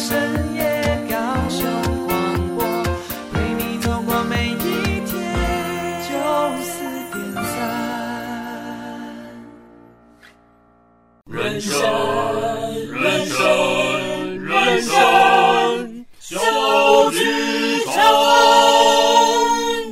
人生，人生，人生。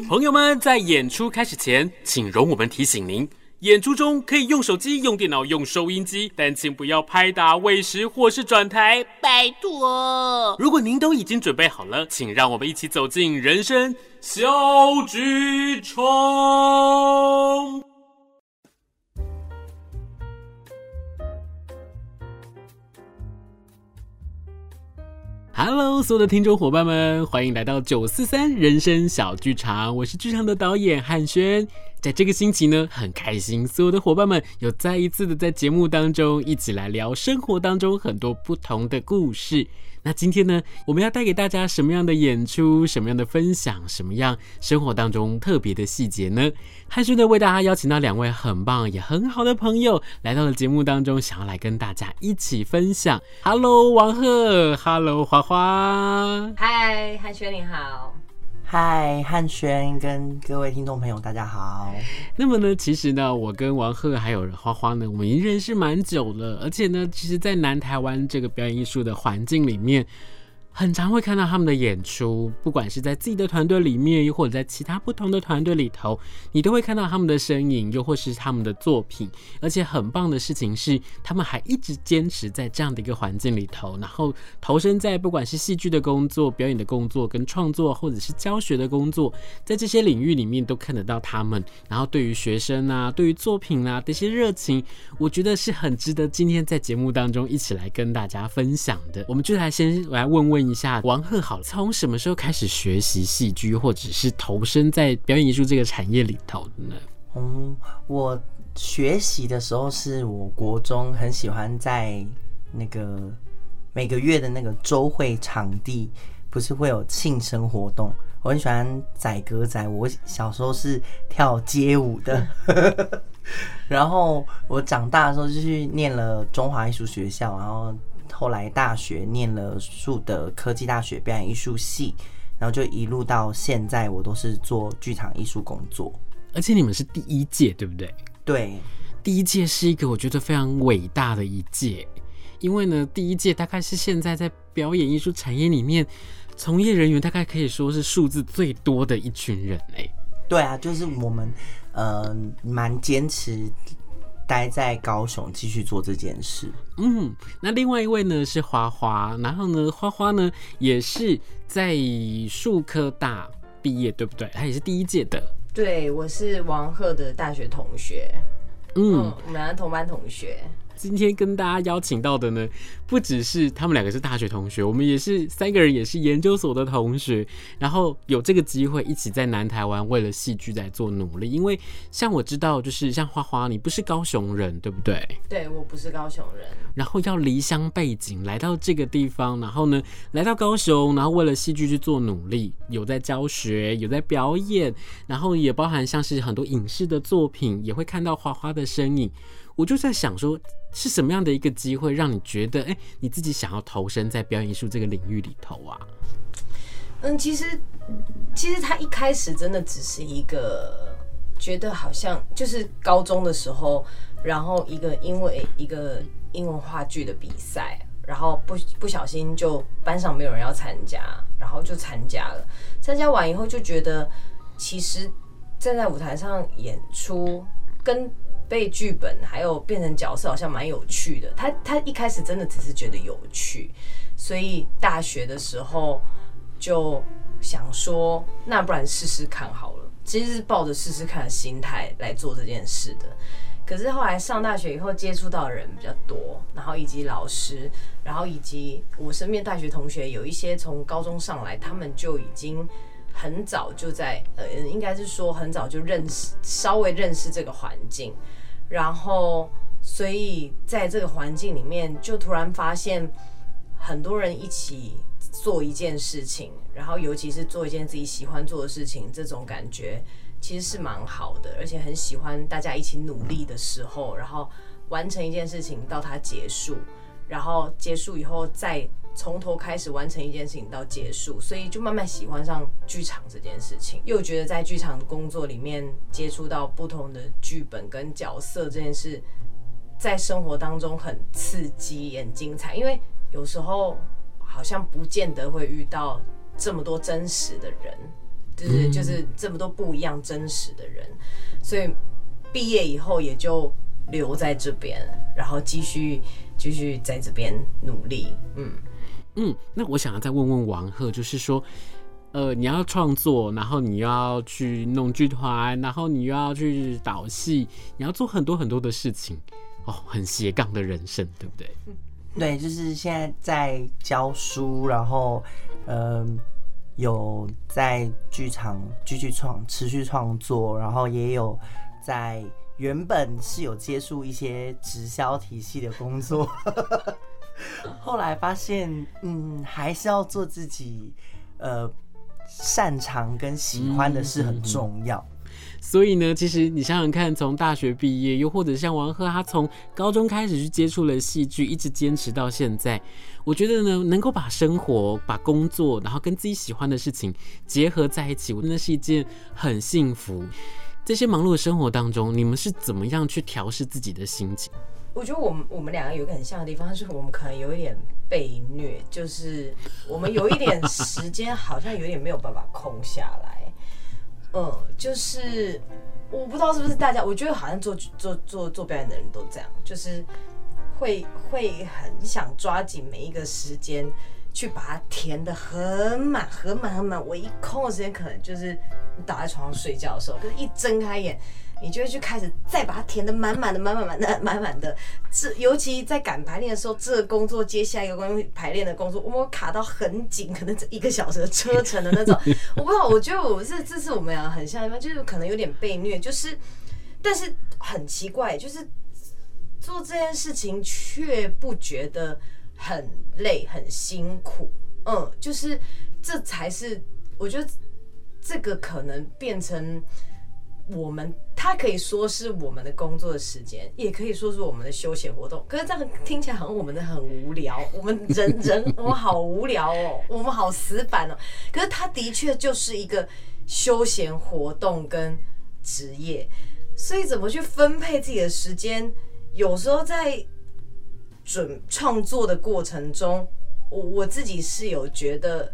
朋友们，在演出开始前，请容我们提醒您。演出中可以用手机、用电脑、用收音机，但请不要拍打、喂食或是转台，拜托。如果您都已经准备好了，请让我们一起走进人生小剧场。Hello，所有的听众伙伴们，欢迎来到九四三人生小剧场，我是剧场的导演汉轩。在这个星期呢，很开心，所有的伙伴们有再一次的在节目当中一起来聊生活当中很多不同的故事。那今天呢，我们要带给大家什么样的演出，什么样的分享，什么样生活当中特别的细节呢？汉轩呢，为大家邀请到两位很棒也很好的朋友来到了节目当中，想要来跟大家一起分享。Hello，王鹤，Hello，花花，嗨，汉轩你好。嗨，汉轩跟各位听众朋友，大家好。那么呢，其实呢，我跟王鹤还有花花呢，我们已经认识蛮久了，而且呢，其实，在南台湾这个表演艺术的环境里面。很常会看到他们的演出，不管是在自己的团队里面，又或者在其他不同的团队里头，你都会看到他们的身影，又或是他们的作品。而且很棒的事情是，他们还一直坚持在这样的一个环境里头，然后投身在不管是戏剧的工作、表演的工作、跟创作，或者是教学的工作，在这些领域里面都看得到他们。然后对于学生啊，对于作品啊这些热情，我觉得是很值得今天在节目当中一起来跟大家分享的。我们就来先来问问。一下王鹤好，从什么时候开始学习戏剧，或者是投身在表演艺术这个产业里头的呢？嗯，我学习的时候是我国中很喜欢在那个每个月的那个周会场地，不是会有庆生活动，我很喜欢载歌载舞。我小时候是跳街舞的，然后我长大的时候就去念了中华艺术学校，然后。后来大学念了树德科技大学表演艺术系，然后就一路到现在，我都是做剧场艺术工作。而且你们是第一届，对不对？对，第一届是一个我觉得非常伟大的一届，因为呢，第一届大概是现在在表演艺术产业里面从业人员大概可以说是数字最多的一群人哎。对啊，就是我们呃蛮坚持。待在高雄继续做这件事。嗯，那另外一位呢是花花，然后呢花花呢也是在树科大毕业，对不对？他也是第一届的。对，我是王鹤的大学同学。嗯，嗯，我们俩是同班同学。今天跟大家邀请到的呢，不只是他们两个是大学同学，我们也是三个人，也是研究所的同学。然后有这个机会一起在南台湾为了戏剧在做努力。因为像我知道，就是像花花，你不是高雄人，对不对？对，我不是高雄人。然后要离乡背景来到这个地方，然后呢来到高雄，然后为了戏剧去做努力，有在教学，有在表演，然后也包含像是很多影视的作品，也会看到花花的身影。我就在想说，是什么样的一个机会让你觉得，哎、你自己想要投身在表演艺术这个领域里头啊？嗯，其实，其实他一开始真的只是一个觉得好像就是高中的时候，然后一个因为一个英文话剧的比赛，然后不不小心就班上没有人要参加，然后就参加了。参加完以后就觉得，其实站在舞台上演出跟背剧本还有变成角色，好像蛮有趣的。他他一开始真的只是觉得有趣，所以大学的时候就想说，那不然试试看好了。其实是抱着试试看的心态来做这件事的。可是后来上大学以后，接触到的人比较多，然后以及老师，然后以及我身边大学同学有一些从高中上来，他们就已经。很早就在呃，应该是说很早就认识，稍微认识这个环境，然后所以在这个环境里面，就突然发现很多人一起做一件事情，然后尤其是做一件自己喜欢做的事情，这种感觉其实是蛮好的，而且很喜欢大家一起努力的时候，然后完成一件事情到它结束，然后结束以后再从头开始完成一件事情到结束，所以就慢慢喜欢上剧场这件事情，又觉得在剧场工作里面接触到不同的剧本跟角色这件事，在生活当中很刺激也很精彩，因为有时候好像不见得会遇到这么多真实的人，就是就是这么多不一样真实的人，所以毕业以后也就留在这边，然后继续继续在这边努力，嗯。嗯，那我想要再问问王鹤，就是说，呃，你要创作，然后你又要去弄剧团，然后你又要去导戏，你要做很多很多的事情，哦，很斜杠的人生，对不对？对，就是现在在教书，然后，嗯、有在剧场继续创持续创作，然后也有在原本是有接触一些直销体系的工作。后来发现，嗯，还是要做自己，呃，擅长跟喜欢的事很重要。所以呢，其实你想想看，从大学毕业，又或者像王鹤，他从高中开始去接触了戏剧，一直坚持到现在。我觉得呢，能够把生活、把工作，然后跟自己喜欢的事情结合在一起，我真的是一件很幸福。这些忙碌的生活当中，你们是怎么样去调试自己的心情？我觉得我们我们两个有一个很像的地方，就是我们可能有一点被虐，就是我们有一点时间好像有点没有办法空下来。嗯，就是我不知道是不是大家，我觉得好像做做做做表演的人都这样，就是会会很想抓紧每一个时间去把它填的很满很满很满。我一空的时间，可能就是倒在床上睡觉的时候，可是一睁开眼。你就会去开始再把它填的满满的、满满满的、满满的。这尤其在赶排练的时候，这个工作接下一个关于排练的工作，我们卡到很紧，可能这一个小时的车程的那种。我不知道，我觉得我是这次我们俩很像一般，就是可能有点被虐，就是，但是很奇怪，就是做这件事情却不觉得很累、很辛苦。嗯，就是这才是我觉得这个可能变成。我们他可以说是我们的工作的时间，也可以说是我们的休闲活动。可是这样听起来好像我们的很无聊，我们人人 我们好无聊哦，我们好死板哦。可是他的确就是一个休闲活动跟职业，所以怎么去分配自己的时间？有时候在准创作的过程中，我我自己是有觉得。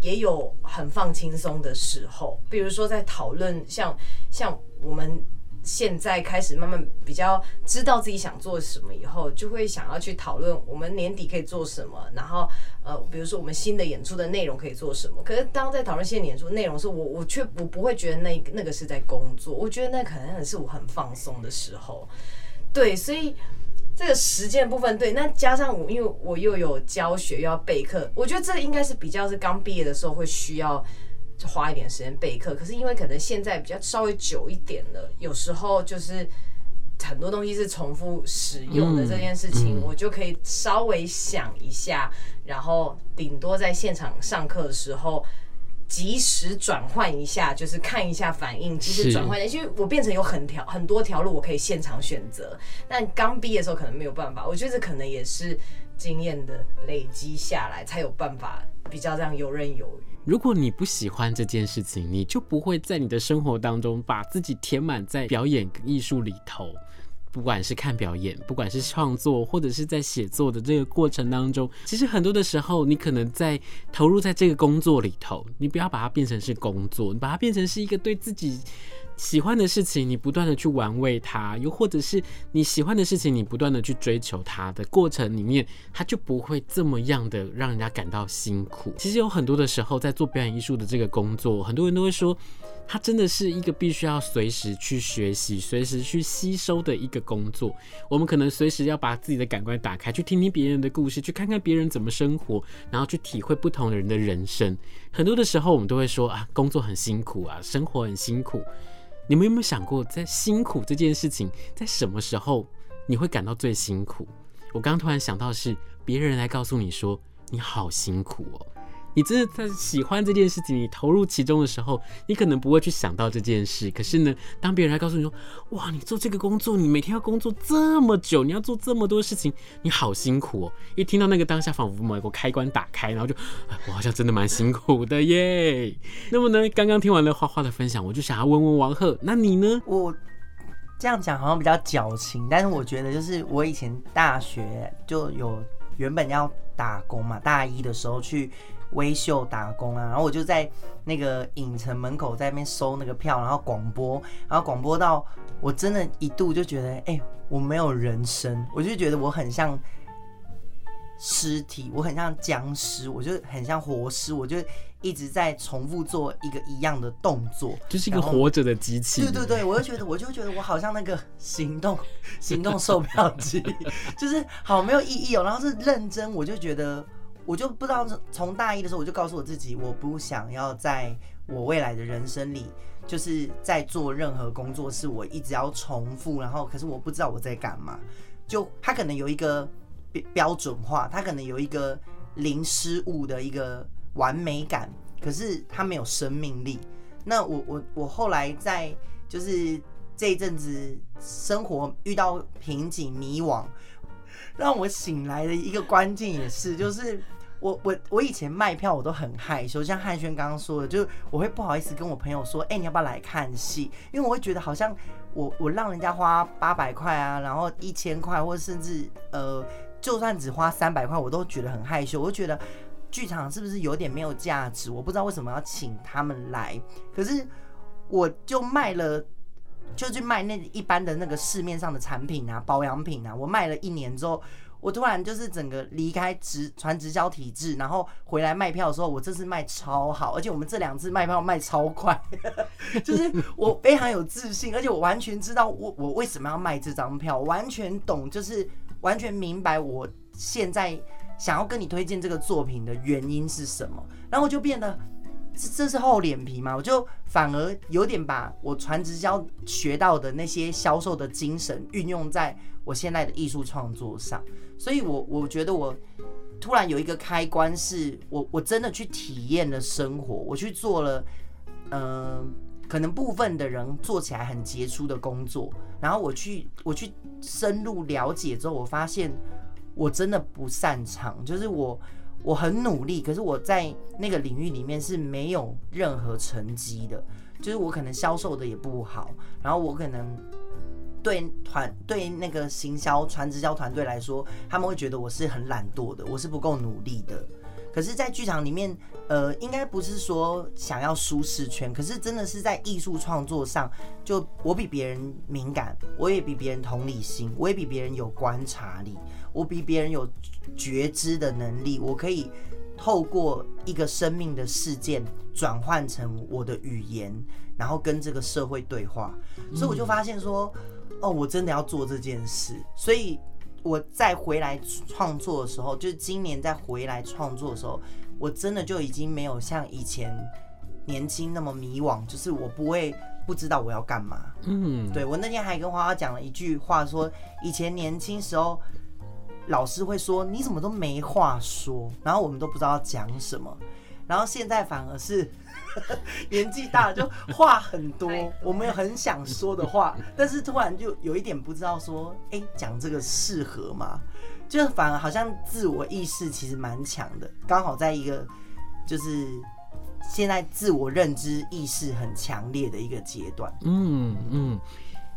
也有很放轻松的时候，比如说在讨论，像像我们现在开始慢慢比较知道自己想做什么以后，就会想要去讨论我们年底可以做什么，然后呃，比如说我们新的演出的内容可以做什么。可是当在讨论新的演出内容的时候，我我却我不会觉得那那个是在工作，我觉得那可能是我很放松的时候。对，所以。这个实践部分对，那加上我，因为我又有教学又要备课，我觉得这应该是比较是刚毕业的时候会需要花一点时间备课。可是因为可能现在比较稍微久一点了，有时候就是很多东西是重复使用的这件事情，我就可以稍微想一下，然后顶多在现场上课的时候。及时转换一下，就是看一下反应，及时转换一下，因为我变成有很条很多条路，我可以现场选择。但刚毕业的时候可能没有办法，我觉得这可能也是经验的累积下来，才有办法比较这样游刃有余。如果你不喜欢这件事情，你就不会在你的生活当中把自己填满在表演艺术里头。不管是看表演，不管是创作，或者是在写作的这个过程当中，其实很多的时候，你可能在投入在这个工作里头，你不要把它变成是工作，你把它变成是一个对自己喜欢的事情，你不断的去玩味它，又或者是你喜欢的事情，你不断的去追求它的过程里面，它就不会这么样的让人家感到辛苦。其实有很多的时候，在做表演艺术的这个工作，很多人都会说。它真的是一个必须要随时去学习、随时去吸收的一个工作。我们可能随时要把自己的感官打开，去听听别人的故事，去看看别人怎么生活，然后去体会不同的人的人生。很多的时候，我们都会说啊，工作很辛苦啊，生活很辛苦。你们有没有想过，在辛苦这件事情，在什么时候你会感到最辛苦？我刚突然想到是，别人来告诉你说你好辛苦哦。你真的在喜欢这件事情，你投入其中的时候，你可能不会去想到这件事。可是呢，当别人来告诉你说，哇，你做这个工作，你每天要工作这么久，你要做这么多事情，你好辛苦哦。一听到那个当下，仿佛某个开关打开，然后就，我好像真的蛮辛苦的耶。那么呢，刚刚听完了花花的分享，我就想要问问王鹤，那你呢？我。这样讲好像比较矫情，但是我觉得就是我以前大学就有原本要打工嘛，大一的时候去威秀打工啊，然后我就在那个影城门口在那边收那个票，然后广播，然后广播到我真的一度就觉得，哎、欸，我没有人生，我就觉得我很像尸体，我很像僵尸，我就很像活尸，我就。一直在重复做一个一样的动作，就是一个活着的机器。对对对，我就觉得，我就觉得我好像那个行动 行动售票机，就是好没有意义哦。然后是认真，我就觉得，我就不知道从大一的时候，我就告诉我自己，我不想要在我未来的人生里，就是在做任何工作，是我一直要重复，然后可是我不知道我在干嘛。就他可能有一个标准化，他可能有一个零失误的一个。完美感，可是他没有生命力。那我我我后来在就是这一阵子生活遇到瓶颈迷惘，让我醒来的一个关键也是，就是我我我以前卖票我都很害羞，像汉轩刚刚说的，就是我会不好意思跟我朋友说，哎、你要不要来看戏？因为我会觉得好像我我让人家花八百块啊，然后一千块，或者甚至呃，就算只花三百块，我都觉得很害羞，我就觉得。剧场是不是有点没有价值？我不知道为什么要请他们来。可是我就卖了，就去卖那一般的那个市面上的产品啊，保养品啊。我卖了一年之后，我突然就是整个离开直传直销体制，然后回来卖票的时候，我这次卖超好，而且我们这两次卖票卖超快，就是我非常有自信，而且我完全知道我我为什么要卖这张票，完全懂，就是完全明白我现在。想要跟你推荐这个作品的原因是什么？然后我就变得这这是厚脸皮嘛？我就反而有点把我传直销学到的那些销售的精神运用在我现在的艺术创作上。所以我我觉得我突然有一个开关，是我我真的去体验了生活，我去做了，嗯、呃，可能部分的人做起来很杰出的工作，然后我去我去深入了解之后，我发现。我真的不擅长，就是我我很努力，可是我在那个领域里面是没有任何成绩的，就是我可能销售的也不好，然后我可能对团对那个行销传直销团队来说，他们会觉得我是很懒惰的，我是不够努力的。可是，在剧场里面，呃，应该不是说想要舒适圈，可是真的是在艺术创作上，就我比别人敏感，我也比别人同理心，我也比别人有观察力。我比别人有觉知的能力，我可以透过一个生命的事件转换成我的语言，然后跟这个社会对话。所以我就发现说，哦，我真的要做这件事。所以我再回来创作的时候，就是今年再回来创作的时候，我真的就已经没有像以前年轻那么迷惘，就是我不会不知道我要干嘛。嗯，对，我那天还跟花花讲了一句话，说以前年轻时候。老师会说，你怎么都没话说，然后我们都不知道讲什么，然后现在反而是 年纪大了就话很多，我们有很想说的话，但是突然就有一点不知道说，哎，讲这个适合吗？就反而好像自我意识其实蛮强的，刚好在一个就是现在自我认知意识很强烈的一个阶段。嗯嗯。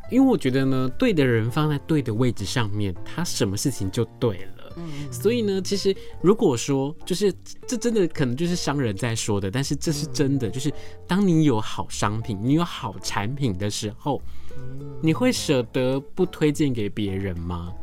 因为我觉得呢，对的人放在对的位置上面，他什么事情就对了。嗯，所以呢，其实如果说就是这真的可能就是商人在说的，但是这是真的，就是当你有好商品，你有好产品的时候，你会舍得不推荐给别人吗？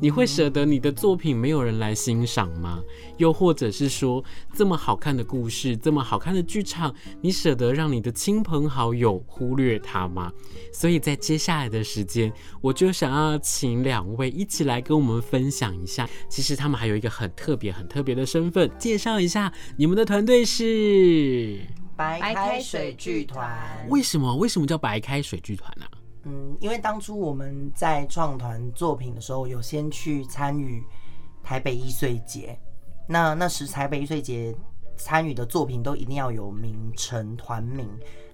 你会舍得你的作品没有人来欣赏吗？又或者是说，这么好看的故事，这么好看的剧场，你舍得让你的亲朋好友忽略它吗？所以在接下来的时间，我就想要请两位一起来跟我们分享一下。其实他们还有一个很特别、很特别的身份，介绍一下你们的团队是白开水剧团。为什么？为什么叫白开水剧团呢？嗯，因为当初我们在创团作品的时候，有先去参与台北艺穗节。那那时台北艺穗节参与的作品都一定要有名称团名。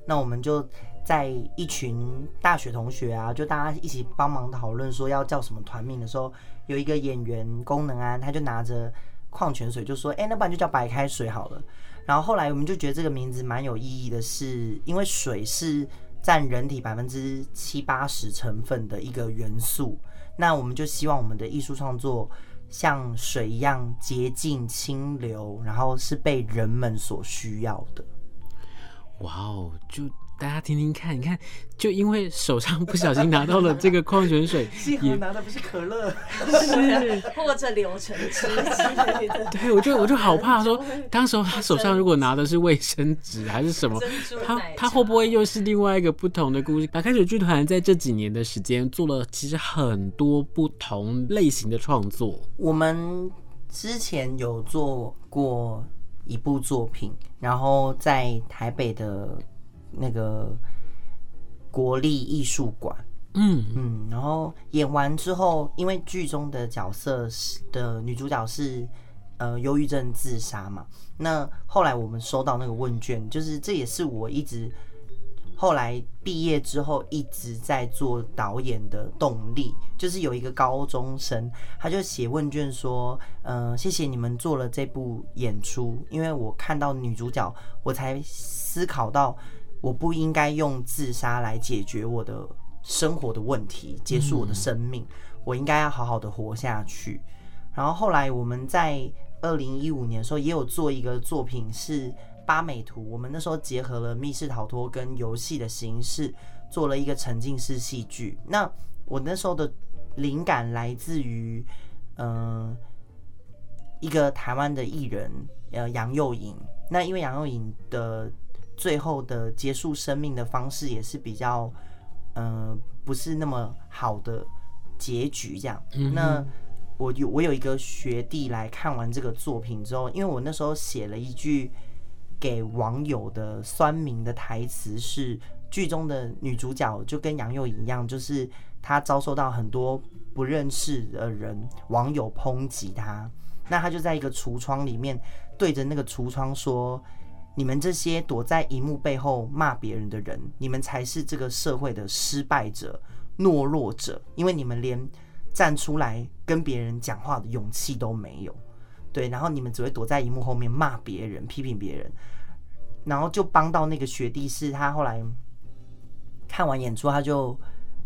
那我们就在一群大学同学啊，就大家一起帮忙讨论说要叫什么团名的时候，有一个演员功能安，他就拿着矿泉水就说：“哎、那不然就叫白开水好了。”然后后来我们就觉得这个名字蛮有意义的，是因为水是占人体百分之七八十成分的一个元素。那我们就希望我们的艺术创作像水一样洁净清流，然后是被人们所需要的。哇哦，就。大家听听看，你看，就因为手上不小心拿到了这个矿泉水，幸好拿的不是可乐，是或者柳橙汁之类的。对，我就我就好怕说，当时候他手上如果拿的是卫生纸还是什么，他他会不会又是另外一个不同的故事？打开水剧团在这几年的时间做了其实很多不同类型的创作。我们之前有做过一部作品，然后在台北的。那个国立艺术馆，嗯。嗯，然后演完之后，因为剧中的角色是的女主角是呃忧郁症自杀嘛，那后来我们收到那个问卷，就是这也是我一直后来毕业之后一直在做导演的动力，就是有一个高中生，他就写问卷说，嗯、呃，谢谢你们做了这部演出，因为我看到女主角，我才思考到。我不应该用自杀来解决我的生活的问题，结束我的生命。我应该要好好的活下去。然后后来我们在二零一五年的时候也有做一个作品，是八美图。我们那时候结合了密室逃脱跟游戏的形式，做了一个沉浸式戏剧。那我那时候的灵感来自于，嗯、呃，一个台湾的艺人，呃，杨佑颖。那因为杨佑颖的。最后的结束生命的方式也是比较，嗯、呃，不是那么好的结局这样。嗯、那我有我有一个学弟来看完这个作品之后，因为我那时候写了一句给网友的酸民的台词，是剧中的女主角就跟杨佑颖一样，就是她遭受到很多不认识的人网友抨击她，那她就在一个橱窗里面对着那个橱窗说。你们这些躲在荧幕背后骂别人的人，你们才是这个社会的失败者、懦弱者，因为你们连站出来跟别人讲话的勇气都没有。对，然后你们只会躲在荧幕后面骂别人、批评别人，然后就帮到那个学弟，是他后来看完演出，他就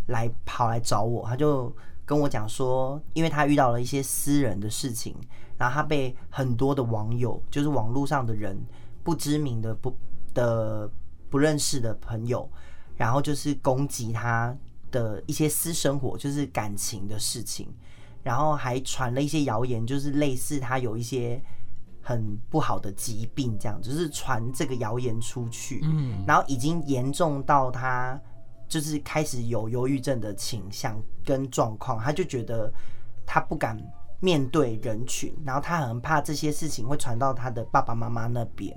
来跑来找我，他就跟我讲说，因为他遇到了一些私人的事情，然后他被很多的网友，就是网络上的人。不知名的不的不认识的朋友，然后就是攻击他的一些私生活，就是感情的事情，然后还传了一些谣言，就是类似他有一些很不好的疾病，这样就是传这个谣言出去，嗯，然后已经严重到他就是开始有忧郁症的倾向跟状况，他就觉得他不敢。面对人群，然后他很怕这些事情会传到他的爸爸妈妈那边，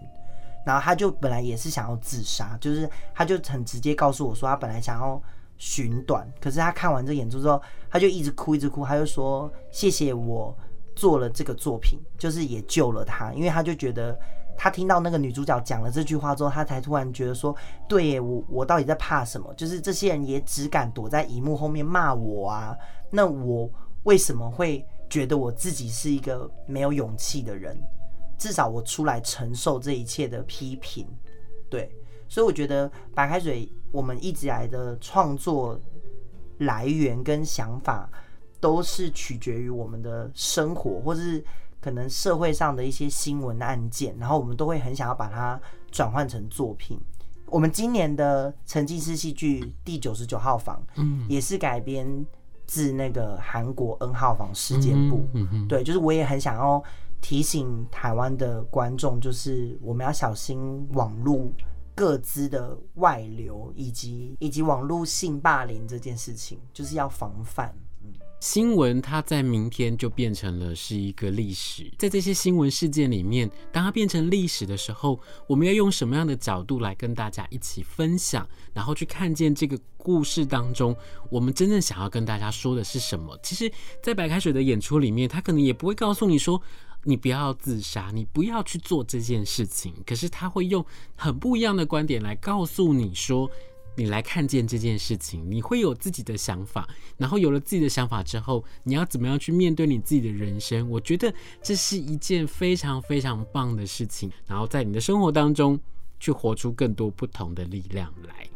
然后他就本来也是想要自杀，就是他就很直接告诉我说，他本来想要寻短，可是他看完这演出之后，他就一直哭一直哭，他就说谢谢我做了这个作品，就是也救了他，因为他就觉得他听到那个女主角讲了这句话之后，他才突然觉得说，对，我我到底在怕什么？就是这些人也只敢躲在荧幕后面骂我啊，那我为什么会？觉得我自己是一个没有勇气的人，至少我出来承受这一切的批评，对，所以我觉得白开水，我们一直以来的创作来源跟想法，都是取决于我们的生活，或是可能社会上的一些新闻案件，然后我们都会很想要把它转换成作品。我们今年的沉浸式戏剧第九十九号房，嗯，也是改编。自那个韩国 N 号房事件簿，嗯嗯、对，就是我也很想要提醒台湾的观众，就是我们要小心网络个资的外流，以及以及网络性霸凌这件事情，就是要防范。新闻它在明天就变成了是一个历史，在这些新闻事件里面，当它变成历史的时候，我们要用什么样的角度来跟大家一起分享，然后去看见这个故事当中，我们真正想要跟大家说的是什么？其实，在白开水的演出里面，他可能也不会告诉你说。你不要自杀，你不要去做这件事情。可是他会用很不一样的观点来告诉你说，你来看见这件事情，你会有自己的想法。然后有了自己的想法之后，你要怎么样去面对你自己的人生？我觉得这是一件非常非常棒的事情。然后在你的生活当中，去活出更多不同的力量来。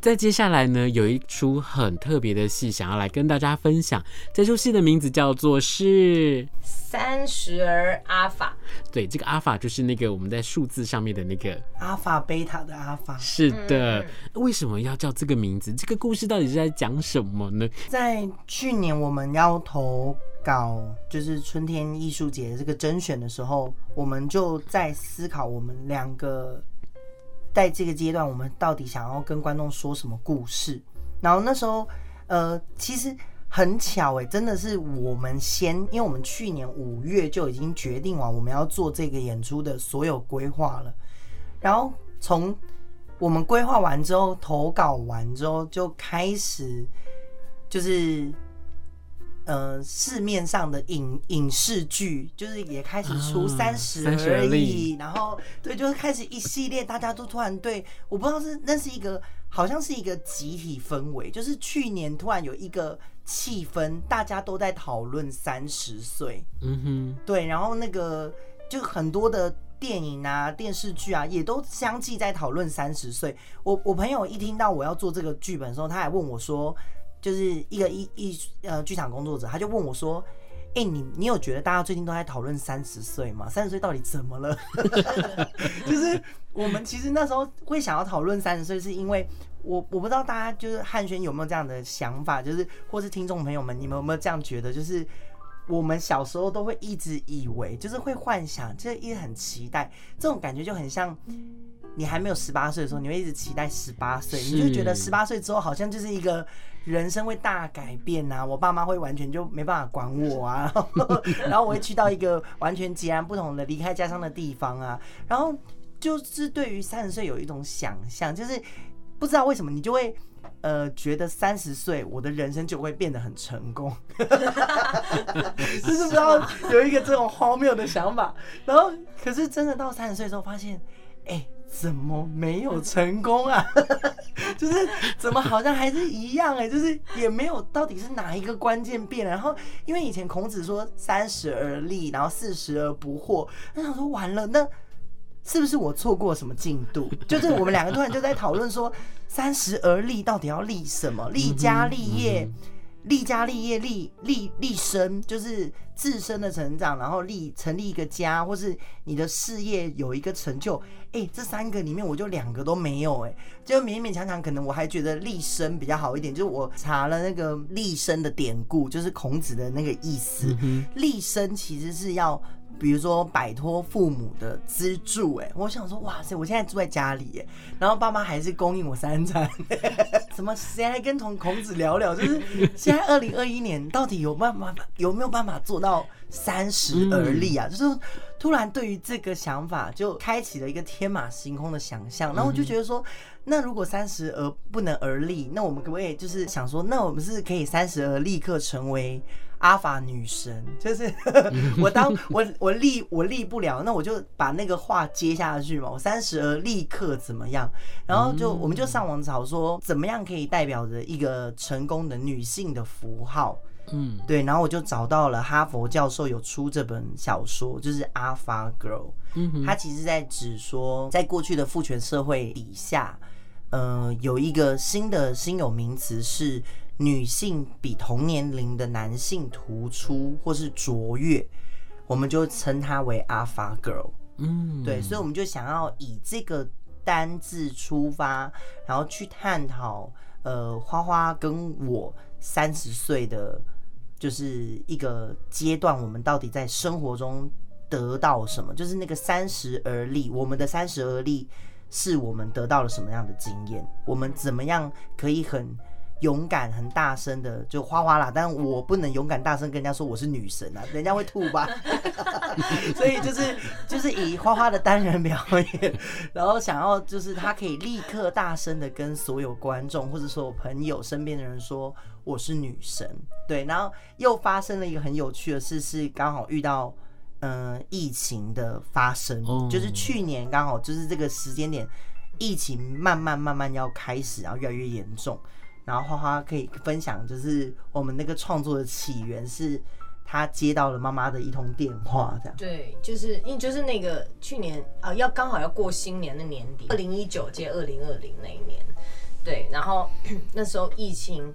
在接下来呢，有一出很特别的戏，想要来跟大家分享。这出戏的名字叫做是《三十而阿法》。对，这个阿法就是那个我们在数字上面的那个阿法贝塔的阿法。是的，为什么要叫这个名字？这个故事到底是在讲什么呢？在去年我们要投稿，就是春天艺术节这个甄选的时候，我们就在思考我们两个。在这个阶段，我们到底想要跟观众说什么故事？然后那时候，呃，其实很巧哎，真的是我们先，因为我们去年五月就已经决定完我们要做这个演出的所有规划了。然后从我们规划完之后，投稿完之后，就开始就是。呃，市面上的影影视剧就是也开始出三十而已，然后对，就是开始一系列，大家都突然对，我不知道是那是一个好像是一个集体氛围，就是去年突然有一个气氛，大家都在讨论三十岁，嗯哼，对，然后那个就很多的电影啊、电视剧啊，也都相继在讨论三十岁。我我朋友一听到我要做这个剧本的时候，他还问我说。就是一个艺艺呃剧场工作者，他就问我说：“哎、欸，你你有觉得大家最近都在讨论三十岁吗？三十岁到底怎么了？” 就是我们其实那时候会想要讨论三十岁，是因为我我不知道大家就是汉轩有没有这样的想法，就是或是听众朋友们，你们有没有这样觉得？就是我们小时候都会一直以为，就是会幻想，就是一直很期待，这种感觉就很像。你还没有十八岁的时候，你会一直期待十八岁，你就觉得十八岁之后好像就是一个人生会大改变啊！我爸妈会完全就没办法管我啊，然后我会去到一个完全截然不同的离开家乡的地方啊，然后就是对于三十岁有一种想象，就是不知道为什么你就会呃觉得三十岁我的人生就会变得很成功 就是不知道有一个这种荒谬的想法，然后可是真的到三十岁之后发现，哎、怎么没有成功啊？就是怎么好像还是一样哎、就是也没有到底是哪一个关键变了。然后因为以前孔子说三十而立，然后四十而不惑，那想说完了，那是不是我错过什么进度？就是我们两个突然就在讨论说三十而立到底要立什么？立家立业。立家立业立立立身，就是自身的成长，然后立成立一个家，或是你的事业有一个成就。哎、欸，这三个里面我就两个都没有、欸，哎，就勉勉强强，可能我还觉得立身比较好一点。就是我查了那个立身的典故，就是孔子的那个意思。立身其实是要。比如说摆脱父母的资助，哎，我想说，哇塞，我现在住在家里，哎，然后爸妈还是供应我三餐，什么谁还跟从孔子聊聊？就是现在二零二一年，到底有办法有没有办法做到三十而立啊？就是突然对于这个想法，就开启了一个天马行空的想象，然后我就觉得说，那如果三十而不能而立，那我们可不可以就是想说，那我们是可以三十而立刻成为？阿法女神就是 我当 我我立我立不了，那我就把那个话接下去嘛。我三十而立刻怎么样？然后就我们就上网找说怎么样可以代表着一个成功的女性的符号。嗯，对。然后我就找到了哈佛教授有出这本小说，就是《Alpha Girl》。嗯，他其实在指说，在过去的父权社会底下，呃，有一个新的新有名词是。女性比同年龄的男性突出或是卓越，我们就称她为 Alpha Girl。嗯，对，所以我们就想要以这个单字出发，然后去探讨，呃，花花跟我三十岁的，就是一个阶段，我们到底在生活中得到什么？就是那个三十而立，我们的三十而立，是我们得到了什么样的经验？我们怎么样可以很勇敢很大声的就花花啦，但我不能勇敢大声跟人家说我是女神啊，人家会吐吧。所以就是就是以花花的单人表演，然后想要就是他可以立刻大声的跟所有观众或者说朋友身边的人说我是女神。对，然后又发生了一个很有趣的事，是刚好遇到。呃疫情的发生，哦、就是去年刚好就是这个时间点，疫情慢慢慢慢要开始，然后越来越严重。然后花花可以分享，就是我们那个创作的起源是，他接到了妈妈的一通电话，这样。对，就是因为就是那个去年啊，要刚好要过新年的年底，二零一九接二零二零那一年，对，然后那时候疫情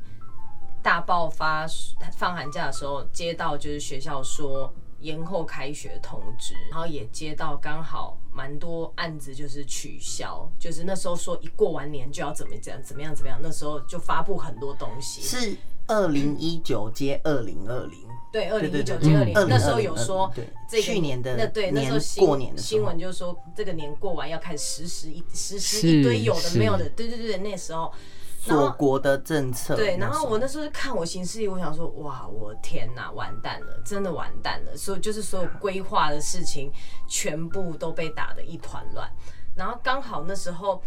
大爆发，放寒假的时候接到就是学校说延后开学通知，然后也接到刚好蛮多案子就是取消，就是那时候说一过完年就要怎么样怎么样怎么样，那时候就发布很多东西。是二零一九接二零二零。对，二零一九接二零，那时候有说这个去年的那对那时候新过年的新闻就是说这个年过完要开始实施一实施一堆有的没有的，对对对，那时候锁国的政策。对，然后我那时候看我行事历，我想说哇，我天哪，完蛋了，真的完蛋了，所以就是所有规划的事情全部都被打得一团乱，然后刚好那时候。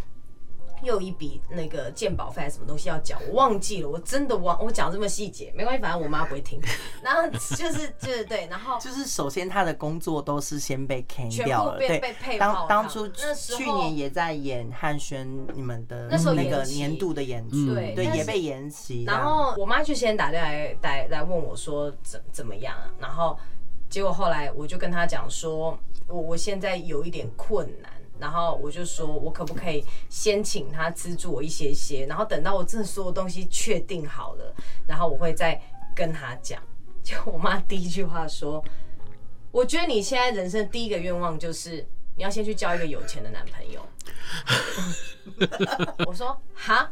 又一笔那个鉴宝费还是什么东西要缴，我忘记了，我真的忘，我讲这么细节没关系，反正我妈不会听。然后就是就是对，然后就是首先他的工作都是先被 can 掉了，对，当当初去年也在演汉轩你们的那个年度的演出，对对，也被延期。然后我妈就先打电话来来来问我说怎怎么样啊？然后结果后来我就跟她讲说，我我现在有一点困难。然后我就说，我可不可以先请他资助我一些些，然后等到我真的所有东西确定好了，然后我会再跟他讲。就我妈第一句话说，我觉得你现在人生第一个愿望就是你要先去交一个有钱的男朋友。我说哈。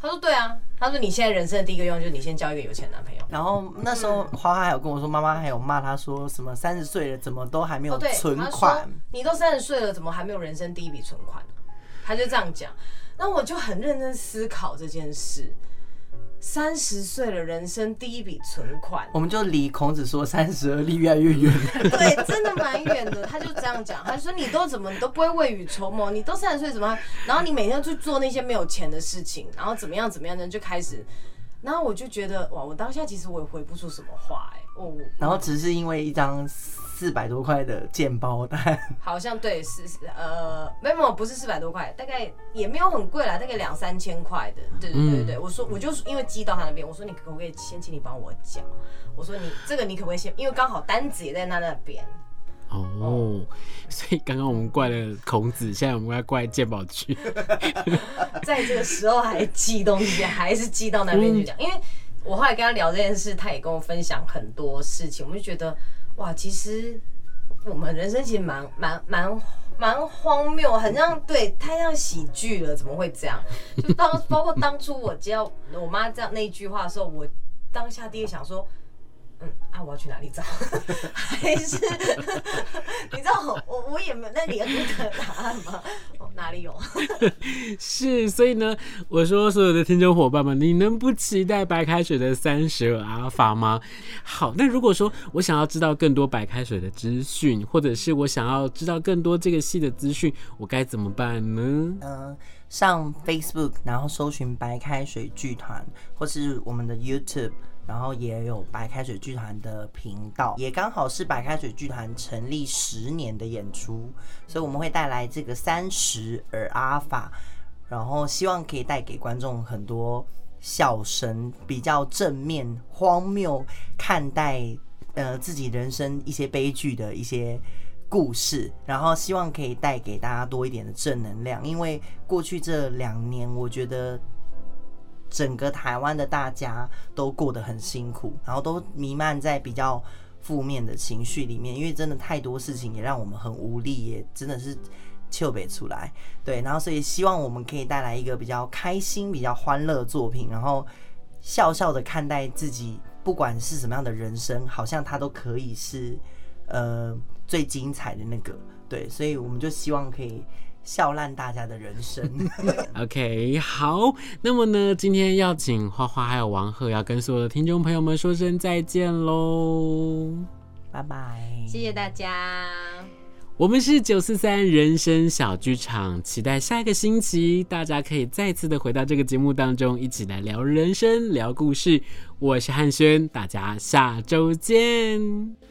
他说：“对啊，他说你现在人生的第一个愿望就是你先交一个有钱男朋友。然后那时候花花还有跟我说，妈妈还有骂他说什么三十岁了怎么都还没有存款？哦、你都三十岁了，怎么还没有人生第一笔存款呢？他就这样讲。那我就很认真思考这件事。”三十岁的，人生第一笔存款，我们就离孔子说三十而立越来越远。对，真的蛮远的。他就这样讲，他说你都怎么，你都不会未雨绸缪，你都三十岁怎么？然后你每天去做那些没有钱的事情，然后怎么样怎么样呢就开始。然后我就觉得哇，我当下其实我也回不出什么话哎、欸，哦，然后只是因为一张四百多块的健包单，好像对是呃没有不是四百多块，大概也没有很贵啦，大概两三千块的，对对对对，我说我就是因为寄到他那边，我说你可不可以先请你帮我缴，我说你这个你可不可以先，因为刚好单子也在他那边。哦，所以刚刚我们怪了孔子，现在我们要怪鉴宝局，在这个时候还寄东西，还是寄到那边去讲。因为我后来跟他聊这件事，他也跟我分享很多事情，我们就觉得哇，其实我们人生其实蛮蛮蛮蛮荒谬，很像对，太像喜剧了，怎么会这样？就当包括当初我接到我妈这样那一句话的时候，我当下第一想说。嗯啊，我要去哪里找？还是 你知道我我也没有那里有那个答案吗？哦，哪里有？是，所以呢，我说所有的听众伙伴们，你能不期待白开水的三十而阿法吗？好，那如果说我想要知道更多白开水的资讯，或者是我想要知道更多这个戏的资讯，我该怎么办呢？嗯、呃，上 Facebook，然后搜寻白开水剧团，或是我们的 YouTube。然后也有白开水剧团的频道，也刚好是白开水剧团成立十年的演出，所以我们会带来这个三十而阿法，然后希望可以带给观众很多笑声，比较正面、荒谬看待呃自己人生一些悲剧的一些故事，然后希望可以带给大家多一点的正能量，因为过去这两年我觉得。整个台湾的大家都过得很辛苦，然后都弥漫在比较负面的情绪里面，因为真的太多事情也让我们很无力，也真的是笑不出来。对，然后所以希望我们可以带来一个比较开心、比较欢乐的作品，然后笑笑的看待自己，不管是什么样的人生，好像它都可以是呃最精彩的那个。对，所以我们就希望可以。笑烂大家的人生。OK，好，那么呢，今天要请花花还有王鹤要跟所有的听众朋友们说声再见喽，拜拜，谢谢大家。我们是九四三人生小剧场，期待下一个星期大家可以再次的回到这个节目当中，一起来聊人生、聊故事。我是汉轩，大家下周见。